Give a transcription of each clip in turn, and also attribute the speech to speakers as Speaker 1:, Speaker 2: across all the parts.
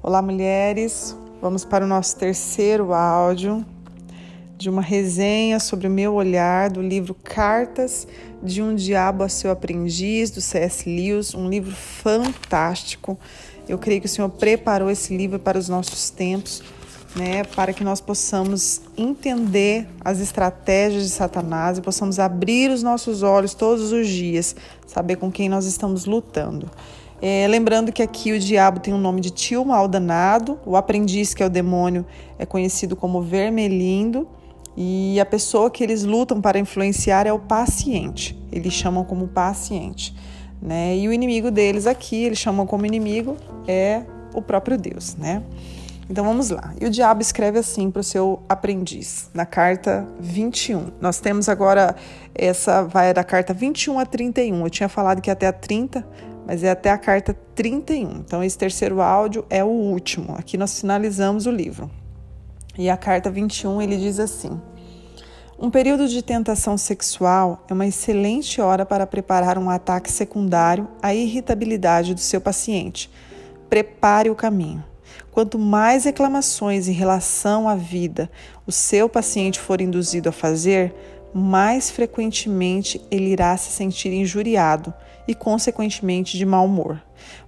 Speaker 1: Olá, mulheres. Vamos para o nosso terceiro áudio de uma resenha sobre o meu olhar do livro Cartas de um Diabo a Seu Aprendiz, do C.S. Lewis, um livro fantástico. Eu creio que o Senhor preparou esse livro para os nossos tempos, né, para que nós possamos entender as estratégias de Satanás e possamos abrir os nossos olhos todos os dias, saber com quem nós estamos lutando. É, lembrando que aqui o diabo tem o nome de tio mal danado, o aprendiz, que é o demônio, é conhecido como vermelhindo, e a pessoa que eles lutam para influenciar é o paciente, eles chamam como paciente. Né? E o inimigo deles aqui, eles chamam como inimigo, é o próprio Deus. Né? Então vamos lá. E o diabo escreve assim para o seu aprendiz, na carta 21. Nós temos agora, essa vai da carta 21 a 31. Eu tinha falado que até a 30, mas é até a carta 31. Então, esse terceiro áudio é o último. Aqui nós finalizamos o livro. E a carta 21 ele diz assim: Um período de tentação sexual é uma excelente hora para preparar um ataque secundário à irritabilidade do seu paciente. Prepare o caminho. Quanto mais reclamações em relação à vida o seu paciente for induzido a fazer, mais frequentemente ele irá se sentir injuriado e, consequentemente, de mau humor.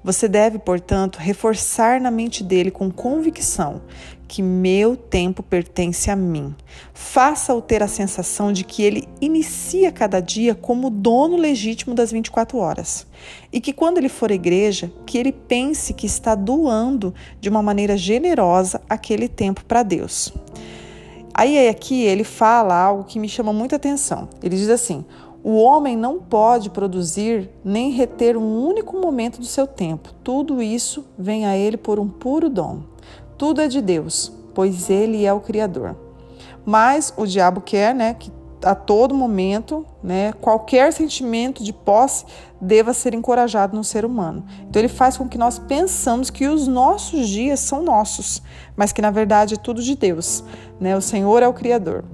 Speaker 1: Você deve, portanto, reforçar na mente dele com convicção que meu tempo pertence a mim. Faça-o ter a sensação de que ele inicia cada dia como dono legítimo das 24 horas. E que quando ele for à igreja, que ele pense que está doando de uma maneira generosa aquele tempo para Deus. Aí aqui ele fala algo que me chama muita atenção. Ele diz assim: o homem não pode produzir nem reter um único momento do seu tempo. Tudo isso vem a ele por um puro dom. Tudo é de Deus, pois ele é o criador. Mas o diabo quer, né, que a todo momento, né, qualquer sentimento de posse deva ser encorajado no ser humano. Então ele faz com que nós pensamos que os nossos dias são nossos, mas que na verdade é tudo de Deus, né? O Senhor é o criador.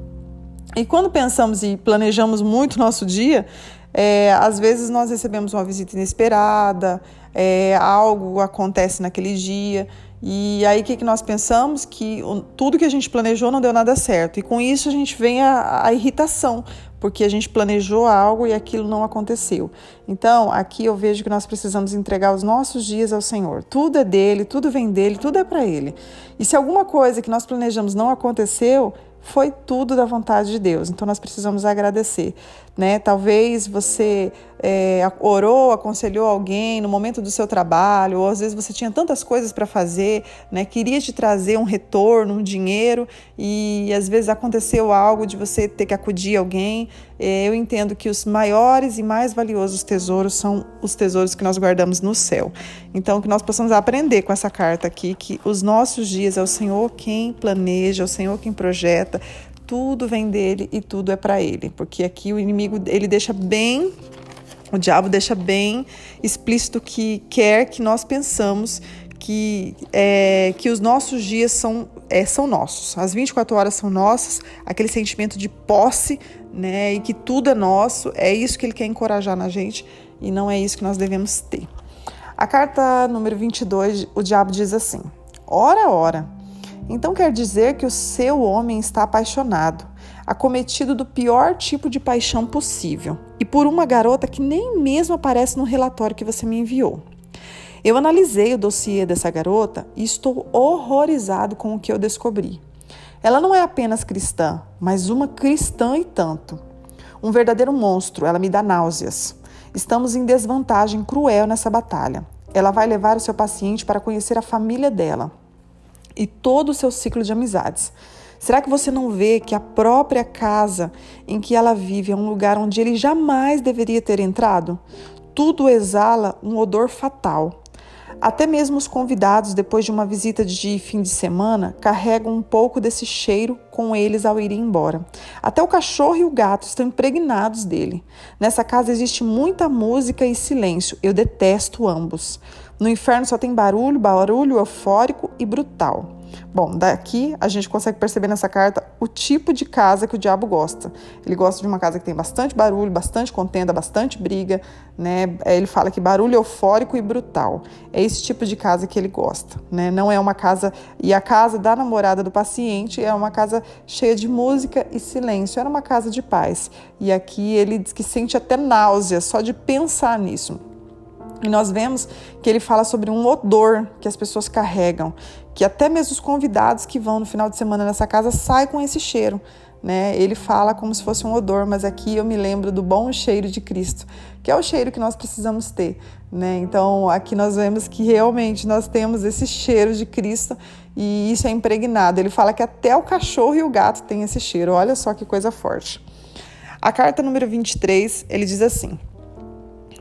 Speaker 1: E quando pensamos e planejamos muito nosso dia, é, às vezes nós recebemos uma visita inesperada, é, algo acontece naquele dia. E aí o que, que nós pensamos? Que tudo que a gente planejou não deu nada certo. E com isso a gente vem a, a irritação, porque a gente planejou algo e aquilo não aconteceu. Então, aqui eu vejo que nós precisamos entregar os nossos dias ao Senhor. Tudo é dele, tudo vem dele, tudo é para ele. E se alguma coisa que nós planejamos não aconteceu, foi tudo da vontade de Deus. Então nós precisamos agradecer, né? Talvez você é, orou, aconselhou alguém no momento do seu trabalho, ou às vezes você tinha tantas coisas para fazer, né? Queria te trazer um retorno, um dinheiro, e às vezes aconteceu algo de você ter que acudir alguém. É, eu entendo que os maiores e mais valiosos tesouros são os tesouros que nós guardamos no céu. Então que nós possamos aprender com essa carta aqui que os nossos dias é o Senhor quem planeja, é o Senhor quem projeta, tudo vem dele e tudo é para ele, porque aqui o inimigo ele deixa bem o diabo deixa bem explícito que quer que nós pensamos que, é, que os nossos dias são, é, são nossos, as 24 horas são nossas, aquele sentimento de posse, né, e que tudo é nosso, é isso que ele quer encorajar na gente e não é isso que nós devemos ter. A carta número 22, o diabo diz assim: Ora, ora, então quer dizer que o seu homem está apaixonado, acometido do pior tipo de paixão possível, e por uma garota que nem mesmo aparece no relatório que você me enviou. Eu analisei o dossiê dessa garota e estou horrorizado com o que eu descobri. Ela não é apenas cristã, mas uma cristã e tanto. Um verdadeiro monstro, ela me dá náuseas. Estamos em desvantagem cruel nessa batalha. Ela vai levar o seu paciente para conhecer a família dela e todo o seu ciclo de amizades. Será que você não vê que a própria casa em que ela vive é um lugar onde ele jamais deveria ter entrado? Tudo exala um odor fatal. Até mesmo os convidados, depois de uma visita de fim de semana, carregam um pouco desse cheiro com eles ao ir embora. Até o cachorro e o gato estão impregnados dele. Nessa casa existe muita música e silêncio. Eu detesto ambos. No inferno só tem barulho, barulho eufórico e brutal. Bom, daqui a gente consegue perceber nessa carta o tipo de casa que o diabo gosta. Ele gosta de uma casa que tem bastante barulho, bastante contenda, bastante briga, né? É, ele fala que barulho eufórico e brutal. É esse tipo de casa que ele gosta, né? Não é uma casa e a casa da namorada do paciente é uma casa cheia de música e silêncio. Era uma casa de paz. E aqui ele diz que sente até náusea só de pensar nisso. E nós vemos que ele fala sobre um odor que as pessoas carregam, que até mesmo os convidados que vão no final de semana nessa casa saem com esse cheiro. Né? Ele fala como se fosse um odor, mas aqui eu me lembro do bom cheiro de Cristo, que é o cheiro que nós precisamos ter. Né? Então aqui nós vemos que realmente nós temos esse cheiro de Cristo e isso é impregnado. Ele fala que até o cachorro e o gato têm esse cheiro. Olha só que coisa forte. A carta número 23, ele diz assim: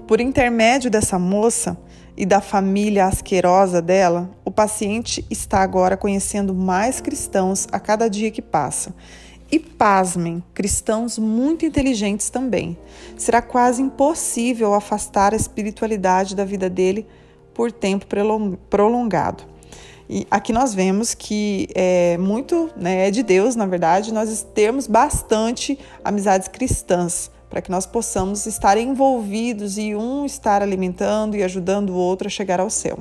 Speaker 1: por intermédio dessa moça e da família asquerosa dela, o paciente está agora conhecendo mais cristãos a cada dia que passa. E pasmem, cristãos muito inteligentes também. Será quase impossível afastar a espiritualidade da vida dele por tempo prolongado. E aqui nós vemos que é muito, né, é de Deus, na verdade, nós temos bastante amizades cristãs para que nós possamos estar envolvidos e um estar alimentando e ajudando o outro a chegar ao céu.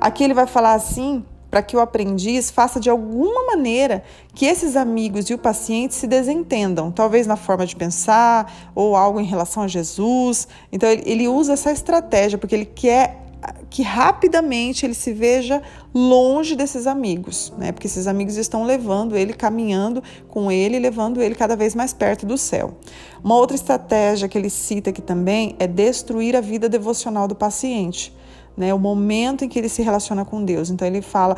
Speaker 1: Aqui ele vai falar assim para que o aprendiz faça de alguma maneira que esses amigos e o paciente se desentendam, talvez na forma de pensar ou algo em relação a Jesus. Então ele usa essa estratégia porque ele quer que rapidamente ele se veja longe desses amigos, né? Porque esses amigos estão levando ele, caminhando com ele, levando ele cada vez mais perto do céu. Uma outra estratégia que ele cita aqui também é destruir a vida devocional do paciente né? O momento em que ele se relaciona com Deus. Então ele fala: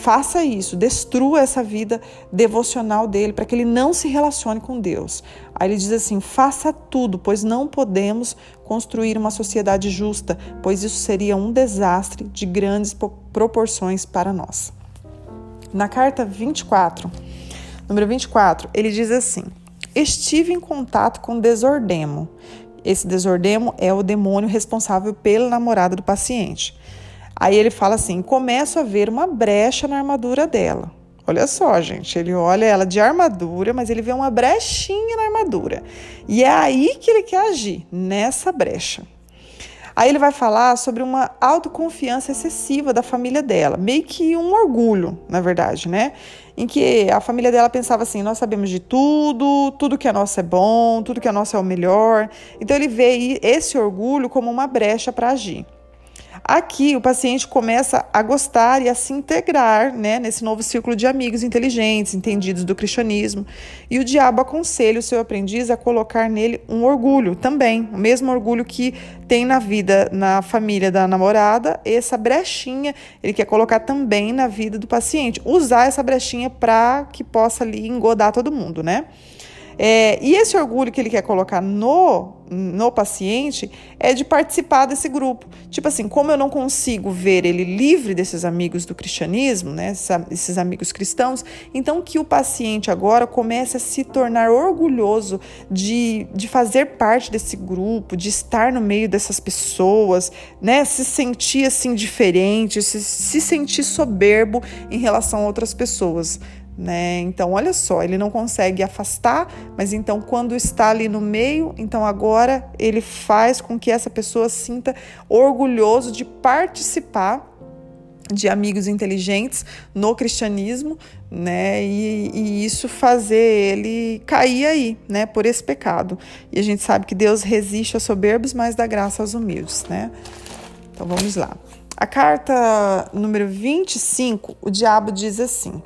Speaker 1: faça isso, destrua essa vida devocional dele para que ele não se relacione com Deus. Aí ele diz assim: faça tudo, pois não podemos construir uma sociedade justa, pois isso seria um desastre de grandes proporções para nós. Na carta 24, número 24, ele diz assim: Estive em contato com desordemo esse desordemo é o demônio responsável pela namorada do paciente. Aí ele fala assim: começa a ver uma brecha na armadura dela. Olha só, gente, ele olha ela de armadura, mas ele vê uma brechinha na armadura. E é aí que ele quer agir, nessa brecha. Aí ele vai falar sobre uma autoconfiança excessiva da família dela, meio que um orgulho, na verdade, né? Em que a família dela pensava assim: nós sabemos de tudo, tudo que é nosso é bom, tudo que é nosso é o melhor. Então ele vê esse orgulho como uma brecha para agir. Aqui o paciente começa a gostar e a se integrar né, nesse novo círculo de amigos inteligentes, entendidos do cristianismo. E o diabo aconselha o seu aprendiz a colocar nele um orgulho também, o mesmo orgulho que tem na vida, na família da namorada, essa brechinha ele quer colocar também na vida do paciente. Usar essa brechinha para que possa ali engodar todo mundo, né? É, e esse orgulho que ele quer colocar no, no paciente é de participar desse grupo. Tipo assim, como eu não consigo ver ele livre desses amigos do cristianismo, né, esses amigos cristãos, então que o paciente agora comece a se tornar orgulhoso de, de fazer parte desse grupo, de estar no meio dessas pessoas, né, se sentir assim diferente, se, se sentir soberbo em relação a outras pessoas. Né? Então, olha só, ele não consegue afastar, mas então quando está ali no meio, então agora ele faz com que essa pessoa sinta orgulhoso de participar de amigos inteligentes no cristianismo, né? E, e, isso fazer ele cair aí, né? Por esse pecado. E a gente sabe que Deus resiste aos soberbos, mas dá graça aos humildes, né? Então vamos lá. A carta número 25, o diabo diz assim: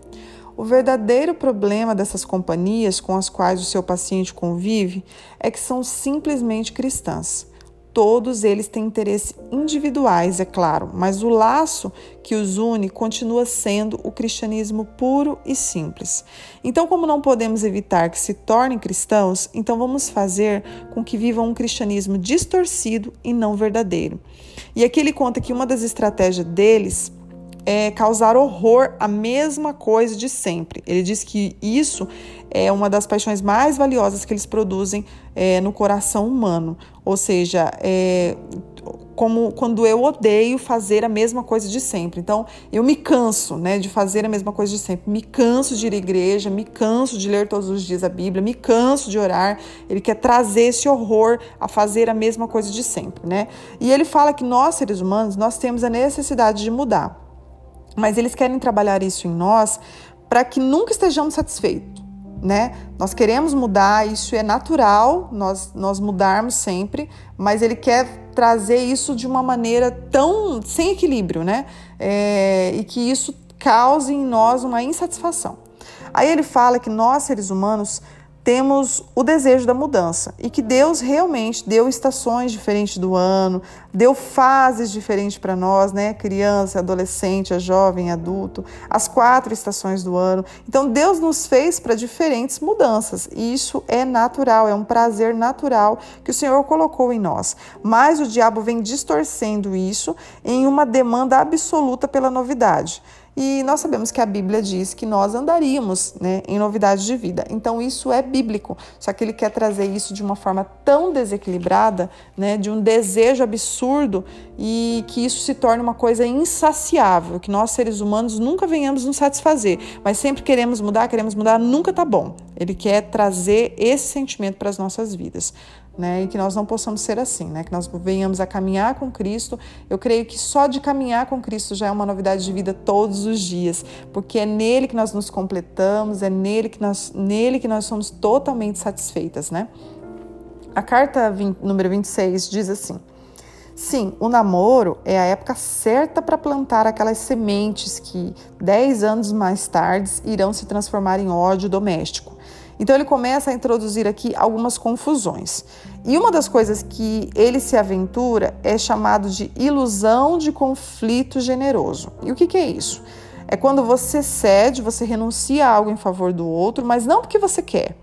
Speaker 1: o verdadeiro problema dessas companhias com as quais o seu paciente convive é que são simplesmente cristãs. Todos eles têm interesses individuais, é claro, mas o laço que os une continua sendo o cristianismo puro e simples. Então, como não podemos evitar que se tornem cristãos, então vamos fazer com que vivam um cristianismo distorcido e não verdadeiro. E aqui ele conta que uma das estratégias deles é, causar horror à mesma coisa de sempre. Ele diz que isso é uma das paixões mais valiosas que eles produzem é, no coração humano. Ou seja, é, como quando eu odeio fazer a mesma coisa de sempre. Então, eu me canso, né, de fazer a mesma coisa de sempre. Me canso de ir à igreja, me canso de ler todos os dias a Bíblia, me canso de orar. Ele quer trazer esse horror a fazer a mesma coisa de sempre, né? E ele fala que nós, seres humanos, nós temos a necessidade de mudar. Mas eles querem trabalhar isso em nós para que nunca estejamos satisfeitos né? Nós queremos mudar, isso é natural, nós, nós mudarmos sempre, mas ele quer trazer isso de uma maneira tão sem equilíbrio, né? É, e que isso cause em nós uma insatisfação. Aí ele fala que nós, seres humanos, temos o desejo da mudança e que Deus realmente deu estações diferentes do ano, deu fases diferentes para nós, né? Criança, adolescente, jovem, adulto, as quatro estações do ano. Então Deus nos fez para diferentes mudanças e isso é natural, é um prazer natural que o Senhor colocou em nós. Mas o diabo vem distorcendo isso em uma demanda absoluta pela novidade. E nós sabemos que a Bíblia diz que nós andaríamos né, em novidade de vida. Então isso é bíblico. Só que ele quer trazer isso de uma forma tão desequilibrada, né, de um desejo absurdo e que isso se torne uma coisa insaciável, que nós seres humanos nunca venhamos nos satisfazer, mas sempre queremos mudar, queremos mudar, nunca tá bom. Ele quer trazer esse sentimento para as nossas vidas né? E que nós não possamos ser assim, né? Que nós venhamos a caminhar com Cristo. Eu creio que só de caminhar com Cristo já é uma novidade de vida todos os dias, porque é nele que nós nos completamos, é nele que nós, nele que nós somos totalmente satisfeitas, né? A carta 20, número 26 diz assim: Sim, o namoro é a época certa para plantar aquelas sementes que, dez anos mais tarde, irão se transformar em ódio doméstico. Então ele começa a introduzir aqui algumas confusões. E uma das coisas que ele se aventura é chamado de ilusão de conflito generoso. E o que, que é isso? É quando você cede, você renuncia a algo em favor do outro, mas não porque você quer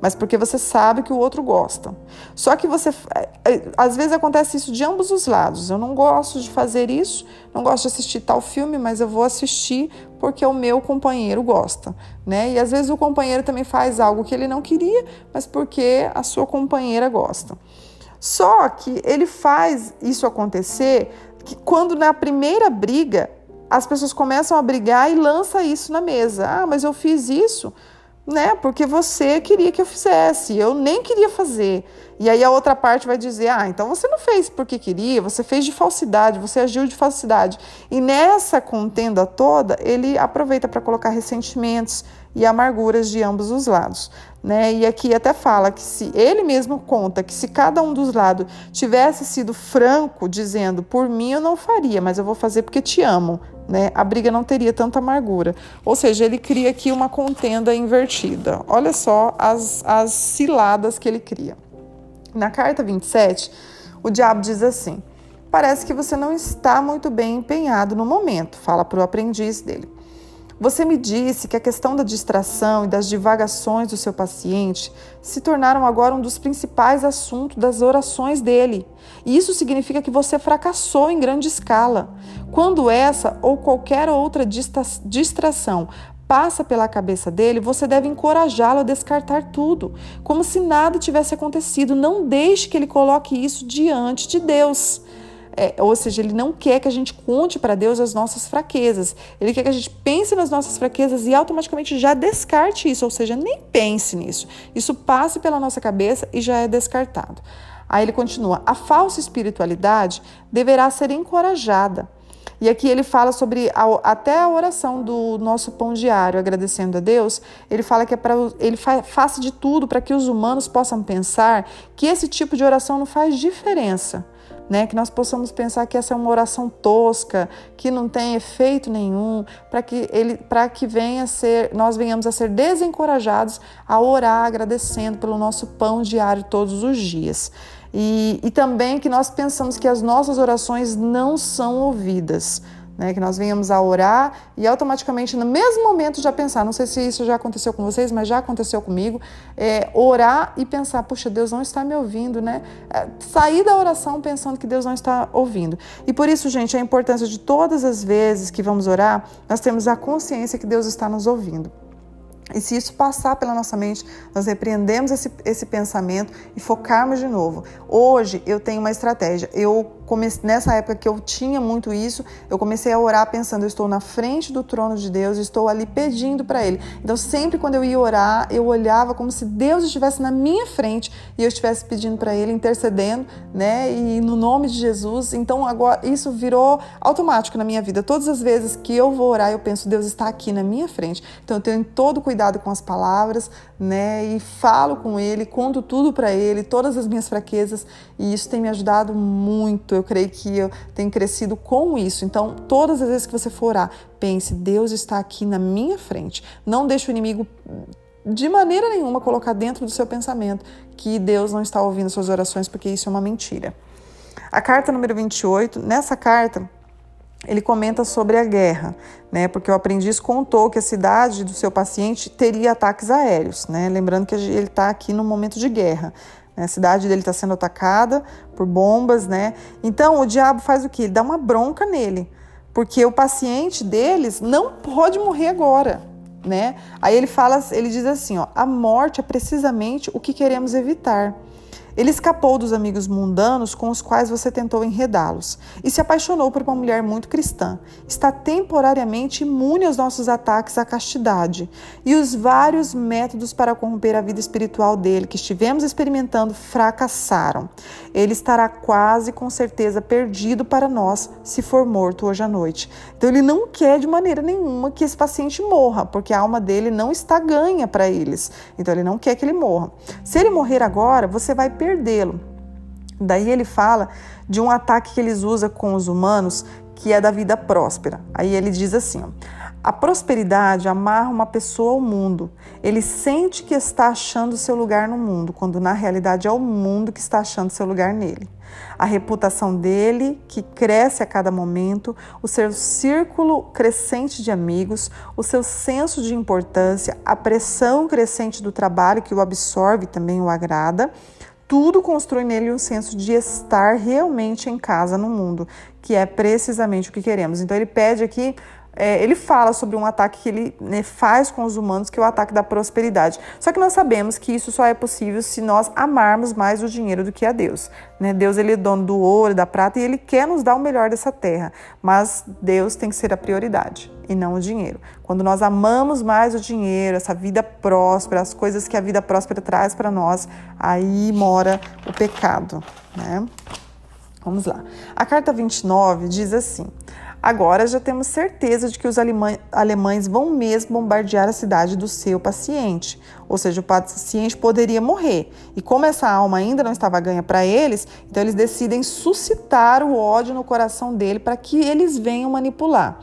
Speaker 1: mas porque você sabe que o outro gosta. Só que você, é, é, às vezes acontece isso de ambos os lados. Eu não gosto de fazer isso, não gosto de assistir tal filme, mas eu vou assistir porque o meu companheiro gosta, né? E às vezes o companheiro também faz algo que ele não queria, mas porque a sua companheira gosta. Só que ele faz isso acontecer que quando na primeira briga as pessoas começam a brigar e lança isso na mesa. Ah, mas eu fiz isso né? Porque você queria que eu fizesse, eu nem queria fazer. E aí a outra parte vai dizer: "Ah, então você não fez porque queria, você fez de falsidade, você agiu de falsidade". E nessa contenda toda, ele aproveita para colocar ressentimentos e amarguras de ambos os lados, né? E aqui até fala que se ele mesmo conta que se cada um dos lados tivesse sido franco dizendo: "Por mim eu não faria, mas eu vou fazer porque te amo", né, a briga não teria tanta amargura. Ou seja, ele cria aqui uma contenda invertida. Olha só as, as ciladas que ele cria. Na carta 27, o diabo diz assim: Parece que você não está muito bem empenhado no momento, fala para o aprendiz dele. Você me disse que a questão da distração e das divagações do seu paciente se tornaram agora um dos principais assuntos das orações dele. E isso significa que você fracassou em grande escala. Quando essa ou qualquer outra distração passa pela cabeça dele, você deve encorajá-lo a descartar tudo, como se nada tivesse acontecido. Não deixe que ele coloque isso diante de Deus. É, ou seja, ele não quer que a gente conte para Deus as nossas fraquezas. Ele quer que a gente pense nas nossas fraquezas e automaticamente já descarte isso, ou seja, nem pense nisso. Isso passe pela nossa cabeça e já é descartado. Aí ele continua: a falsa espiritualidade deverá ser encorajada. E aqui ele fala sobre a, até a oração do nosso pão diário, agradecendo a Deus. Ele fala que é para ele fa, faça de tudo para que os humanos possam pensar que esse tipo de oração não faz diferença né? Que nós possamos pensar que essa é uma oração tosca, que não tem efeito nenhum, para que ele, para que venha ser, nós venhamos a ser desencorajados a orar agradecendo pelo nosso pão diário todos os dias. E, e também que nós pensamos que as nossas orações não são ouvidas. Né, que nós venhamos a orar e automaticamente no mesmo momento já pensar, não sei se isso já aconteceu com vocês, mas já aconteceu comigo, é, orar e pensar, puxa, Deus não está me ouvindo, né? É, sair da oração pensando que Deus não está ouvindo. E por isso, gente, a importância de todas as vezes que vamos orar, nós temos a consciência que Deus está nos ouvindo. E se isso passar pela nossa mente, nós repreendemos esse, esse pensamento e focarmos de novo. Hoje eu tenho uma estratégia. Eu nessa época que eu tinha muito isso, eu comecei a orar pensando, eu estou na frente do trono de Deus, estou ali pedindo para Ele. Então, sempre quando eu ia orar, eu olhava como se Deus estivesse na minha frente e eu estivesse pedindo para Ele, intercedendo, né? E no nome de Jesus. Então, agora isso virou automático na minha vida. Todas as vezes que eu vou orar, eu penso, Deus está aqui na minha frente. Então, eu tenho todo cuidado com as palavras, né? E falo com Ele, conto tudo para Ele, todas as minhas fraquezas, e isso tem me ajudado muito eu creio que eu tenho crescido com isso. Então, todas as vezes que você for orar, pense: Deus está aqui na minha frente. Não deixe o inimigo de maneira nenhuma colocar dentro do seu pensamento que Deus não está ouvindo suas orações, porque isso é uma mentira. A carta número 28, nessa carta, ele comenta sobre a guerra, né? Porque o aprendiz contou que a cidade do seu paciente teria ataques aéreos, né? Lembrando que ele está aqui no momento de guerra. Né? A cidade dele está sendo atacada por bombas, né? Então o diabo faz o que? Ele dá uma bronca nele, porque o paciente deles não pode morrer agora, né? Aí ele fala, ele diz assim, ó, a morte é precisamente o que queremos evitar. Ele escapou dos amigos mundanos com os quais você tentou enredá-los e se apaixonou por uma mulher muito cristã. Está temporariamente imune aos nossos ataques à castidade e os vários métodos para corromper a vida espiritual dele que estivemos experimentando fracassaram. Ele estará quase com certeza perdido para nós se for morto hoje à noite. Então ele não quer de maneira nenhuma que esse paciente morra, porque a alma dele não está ganha para eles. Então ele não quer que ele morra. Se ele morrer agora, você vai perder perdê-lo. Daí ele fala de um ataque que eles usam com os humanos, que é da vida próspera. Aí ele diz assim: ó, a prosperidade amarra uma pessoa ao mundo. Ele sente que está achando seu lugar no mundo, quando na realidade é o mundo que está achando seu lugar nele. A reputação dele, que cresce a cada momento, o seu círculo crescente de amigos, o seu senso de importância, a pressão crescente do trabalho que o absorve também o agrada, tudo constrói nele um senso de estar realmente em casa no mundo, que é precisamente o que queremos. Então ele pede aqui é, ele fala sobre um ataque que ele né, faz com os humanos, que é o ataque da prosperidade. Só que nós sabemos que isso só é possível se nós amarmos mais o dinheiro do que a Deus. Né? Deus ele é dono do ouro, da prata e ele quer nos dar o melhor dessa terra, mas Deus tem que ser a prioridade e não o dinheiro. Quando nós amamos mais o dinheiro, essa vida próspera, as coisas que a vida próspera traz para nós, aí mora o pecado. Né? Vamos lá. A carta 29 diz assim. Agora já temos certeza de que os alemães vão mesmo bombardear a cidade do seu paciente, ou seja, o paciente poderia morrer. E como essa alma ainda não estava ganha para eles, então eles decidem suscitar o ódio no coração dele para que eles venham manipular.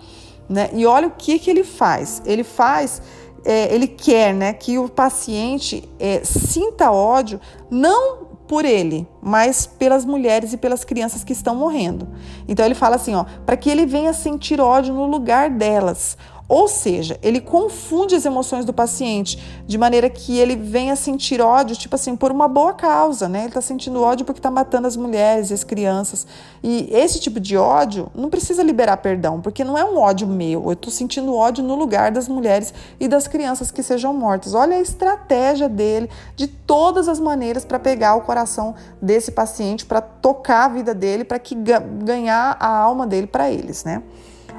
Speaker 1: Né? E olha o que, que ele faz. Ele faz é, ele quer né, que o paciente é, sinta ódio não por ele, mas pelas mulheres e pelas crianças que estão morrendo. Então ele fala assim, ó, para que ele venha sentir ódio no lugar delas. Ou seja, ele confunde as emoções do paciente de maneira que ele venha sentir ódio, tipo assim, por uma boa causa, né? Ele está sentindo ódio porque está matando as mulheres e as crianças. E esse tipo de ódio não precisa liberar perdão, porque não é um ódio meu. Eu estou sentindo ódio no lugar das mulheres e das crianças que sejam mortas. Olha a estratégia dele de todas as maneiras para pegar o coração desse paciente, para tocar a vida dele, para que ganhar a alma dele para eles, né?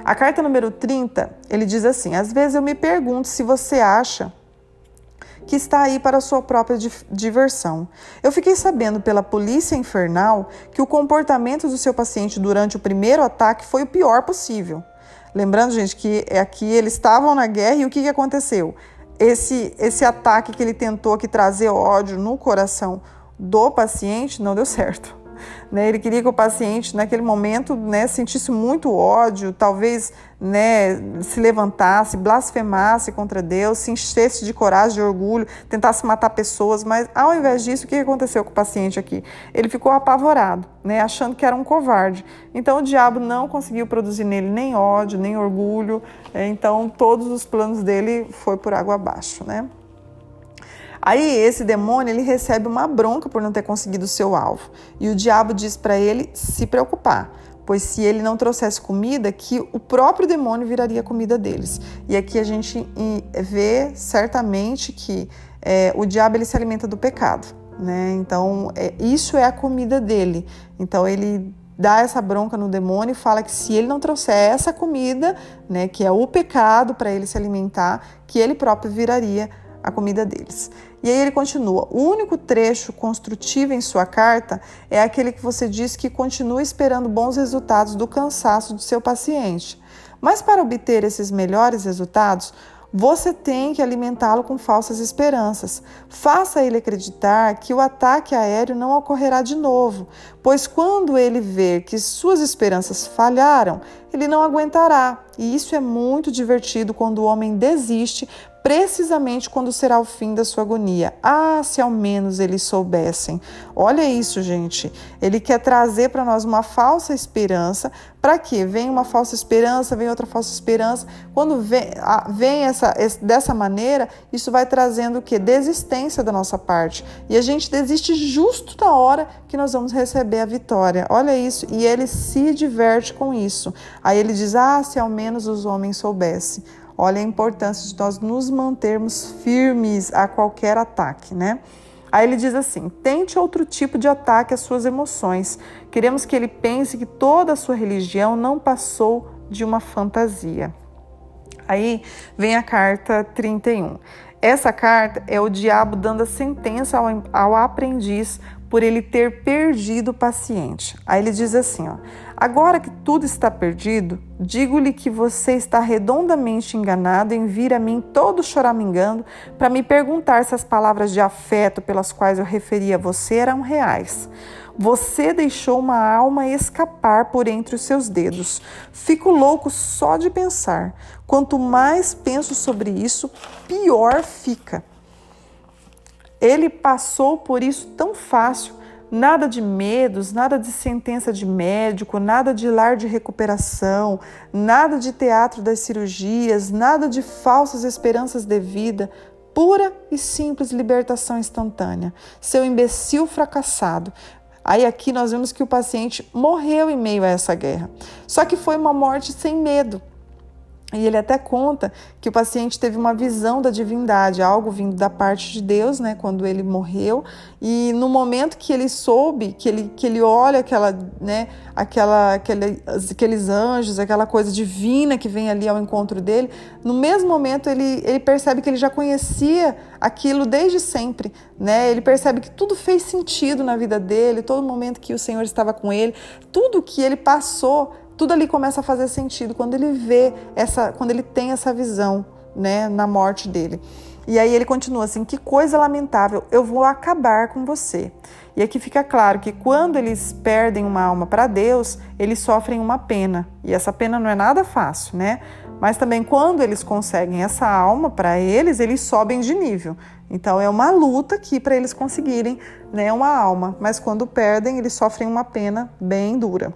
Speaker 1: A carta número 30, ele diz assim: Às vezes eu me pergunto se você acha que está aí para sua própria diversão. Eu fiquei sabendo pela polícia infernal que o comportamento do seu paciente durante o primeiro ataque foi o pior possível. Lembrando, gente, que aqui eles estavam na guerra e o que, que aconteceu? Esse, esse ataque que ele tentou aqui trazer ódio no coração do paciente não deu certo. Né? Ele queria que o paciente, naquele momento, né, sentisse muito ódio, talvez né, se levantasse, blasfemasse contra Deus, se enchesse de coragem, de orgulho, tentasse matar pessoas, mas ao invés disso, o que aconteceu com o paciente aqui? Ele ficou apavorado, né, achando que era um covarde. Então o diabo não conseguiu produzir nele nem ódio, nem orgulho, é, então todos os planos dele foi por água abaixo, né? Aí esse demônio ele recebe uma bronca por não ter conseguido o seu alvo. E o diabo diz para ele se preocupar, pois se ele não trouxesse comida, que o próprio demônio viraria comida deles. E aqui a gente vê certamente que é, o diabo ele se alimenta do pecado. Né? Então, é, isso é a comida dele. Então, ele dá essa bronca no demônio e fala que se ele não trouxer essa comida, né, que é o pecado para ele se alimentar, que ele próprio viraria a comida deles. E aí ele continua: o único trecho construtivo em sua carta é aquele que você diz que continua esperando bons resultados do cansaço do seu paciente. Mas para obter esses melhores resultados, você tem que alimentá-lo com falsas esperanças. Faça ele acreditar que o ataque aéreo não ocorrerá de novo, pois quando ele ver que suas esperanças falharam, ele não aguentará. E isso é muito divertido quando o homem desiste precisamente quando será o fim da sua agonia. Ah, se ao menos eles soubessem. Olha isso, gente. Ele quer trazer para nós uma falsa esperança. Para quê? Vem uma falsa esperança, vem outra falsa esperança. Quando vem, vem essa, dessa maneira, isso vai trazendo o que? Desistência da nossa parte. E a gente desiste justo na hora que nós vamos receber a vitória. Olha isso. E ele se diverte com isso. Aí ele diz: Ah, se ao menos os homens soubessem. Olha a importância de nós nos mantermos firmes a qualquer ataque, né? Aí ele diz assim: tente outro tipo de ataque às suas emoções. Queremos que ele pense que toda a sua religião não passou de uma fantasia. Aí vem a carta 31. Essa carta é o diabo dando a sentença ao, ao aprendiz por ele ter perdido o paciente. Aí ele diz assim: ó, agora que tudo está perdido, digo-lhe que você está redondamente enganado em vir a mim todo choramingando para me perguntar se as palavras de afeto pelas quais eu referi a você eram reais. Você deixou uma alma escapar por entre os seus dedos. Fico louco só de pensar. Quanto mais penso sobre isso, pior fica. Ele passou por isso tão fácil. Nada de medos, nada de sentença de médico, nada de lar de recuperação, nada de teatro das cirurgias, nada de falsas esperanças de vida, pura e simples libertação instantânea. Seu imbecil fracassado, Aí aqui nós vemos que o paciente morreu em meio a essa guerra. Só que foi uma morte sem medo. E ele até conta que o paciente teve uma visão da divindade, algo vindo da parte de Deus, né, quando ele morreu. E no momento que ele soube, que ele, que ele olha aquela, né, aquela, aquele, aqueles anjos, aquela coisa divina que vem ali ao encontro dele, no mesmo momento ele, ele percebe que ele já conhecia aquilo desde sempre, né? Ele percebe que tudo fez sentido na vida dele, todo momento que o Senhor estava com ele, tudo que ele passou tudo ali começa a fazer sentido quando ele vê essa, quando ele tem essa visão, né, na morte dele. E aí ele continua assim: que coisa lamentável, eu vou acabar com você. E aqui fica claro que quando eles perdem uma alma para Deus, eles sofrem uma pena. E essa pena não é nada fácil, né? Mas também quando eles conseguem essa alma para eles, eles sobem de nível. Então é uma luta aqui para eles conseguirem né, uma alma. Mas quando perdem, eles sofrem uma pena bem dura.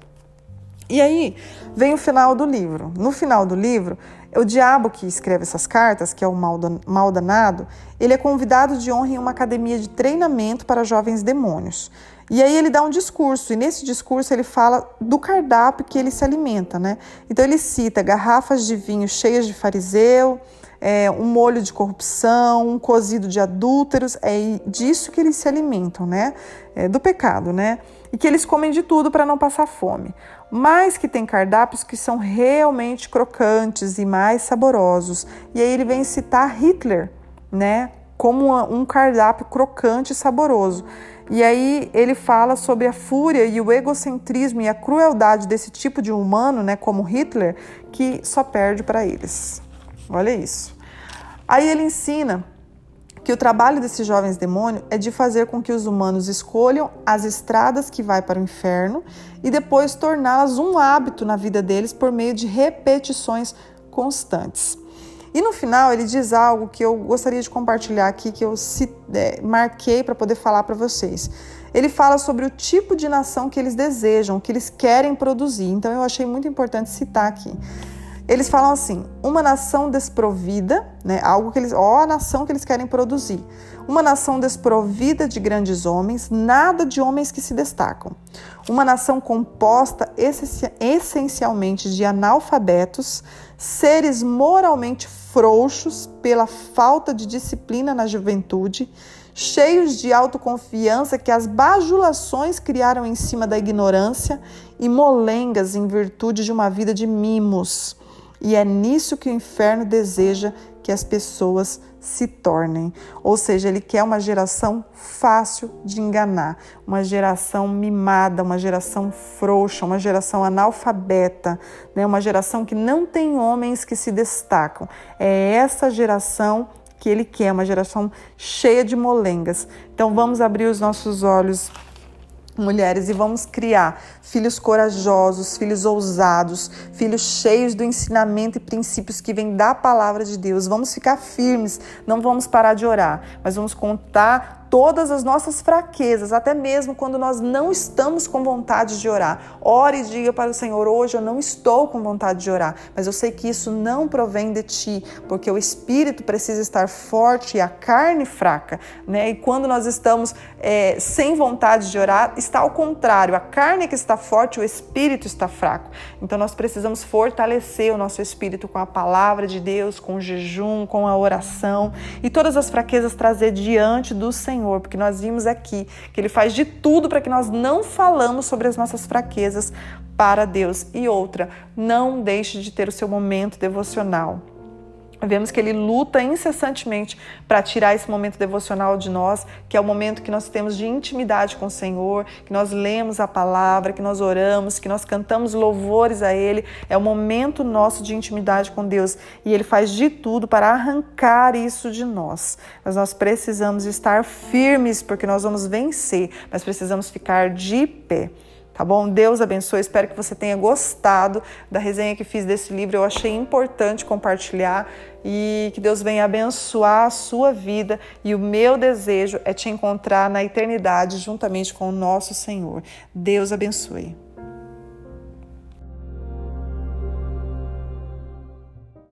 Speaker 1: E aí vem o final do livro. No final do livro, o diabo que escreve essas cartas, que é o mal danado, ele é convidado de honra em uma academia de treinamento para jovens demônios. E aí ele dá um discurso, e nesse discurso ele fala do cardápio que ele se alimenta, né? Então ele cita garrafas de vinho cheias de fariseu, é, um molho de corrupção, um cozido de adúlteros, é disso que eles se alimentam, né? É, do pecado, né? E que eles comem de tudo para não passar fome mas que tem cardápios que são realmente crocantes e mais saborosos. E aí ele vem citar Hitler, né, como um cardápio crocante e saboroso. E aí ele fala sobre a fúria e o egocentrismo e a crueldade desse tipo de humano, né, como Hitler, que só perde para eles. Olha isso. Aí ele ensina que o trabalho desses jovens demônios é de fazer com que os humanos escolham as estradas que vai para o inferno e depois torná-las um hábito na vida deles por meio de repetições constantes. E no final ele diz algo que eu gostaria de compartilhar aqui, que eu é, marquei para poder falar para vocês. Ele fala sobre o tipo de nação que eles desejam, que eles querem produzir. Então eu achei muito importante citar aqui. Eles falam assim: uma nação desprovida, né, algo que eles, ó, a nação que eles querem produzir. Uma nação desprovida de grandes homens, nada de homens que se destacam. Uma nação composta essencialmente de analfabetos, seres moralmente frouxos pela falta de disciplina na juventude, cheios de autoconfiança que as bajulações criaram em cima da ignorância e molengas em virtude de uma vida de mimos. E é nisso que o inferno deseja que as pessoas se tornem. Ou seja, ele quer uma geração fácil de enganar, uma geração mimada, uma geração frouxa, uma geração analfabeta, né? uma geração que não tem homens que se destacam. É essa geração que ele quer, uma geração cheia de molengas. Então vamos abrir os nossos olhos mulheres, e vamos criar filhos corajosos, filhos ousados, filhos cheios do ensinamento e princípios que vêm da palavra de Deus. Vamos ficar firmes, não vamos parar de orar, mas vamos contar todas as nossas fraquezas, até mesmo quando nós não estamos com vontade de orar. Ore e diga para o Senhor: hoje eu não estou com vontade de orar, mas eu sei que isso não provém de ti, porque o espírito precisa estar forte e a carne fraca, né? E quando nós estamos é, sem vontade de orar, está ao contrário, a carne que está forte, o espírito está fraco. Então nós precisamos fortalecer o nosso espírito com a palavra de Deus, com o jejum, com a oração e todas as fraquezas trazer diante do Senhor porque nós vimos aqui que Ele faz de tudo para que nós não falamos sobre as nossas fraquezas para Deus. E outra, não deixe de ter o seu momento devocional. Vemos que ele luta incessantemente para tirar esse momento devocional de nós, que é o momento que nós temos de intimidade com o Senhor, que nós lemos a palavra, que nós oramos, que nós cantamos louvores a Ele. É o momento nosso de intimidade com Deus e Ele faz de tudo para arrancar isso de nós. Mas nós precisamos estar firmes porque nós vamos vencer, mas precisamos ficar de pé. Tá bom? Deus abençoe. Espero que você tenha gostado da resenha que fiz desse livro. Eu achei importante compartilhar e que Deus venha abençoar a sua vida. E o meu desejo é te encontrar na eternidade juntamente com o nosso Senhor. Deus abençoe.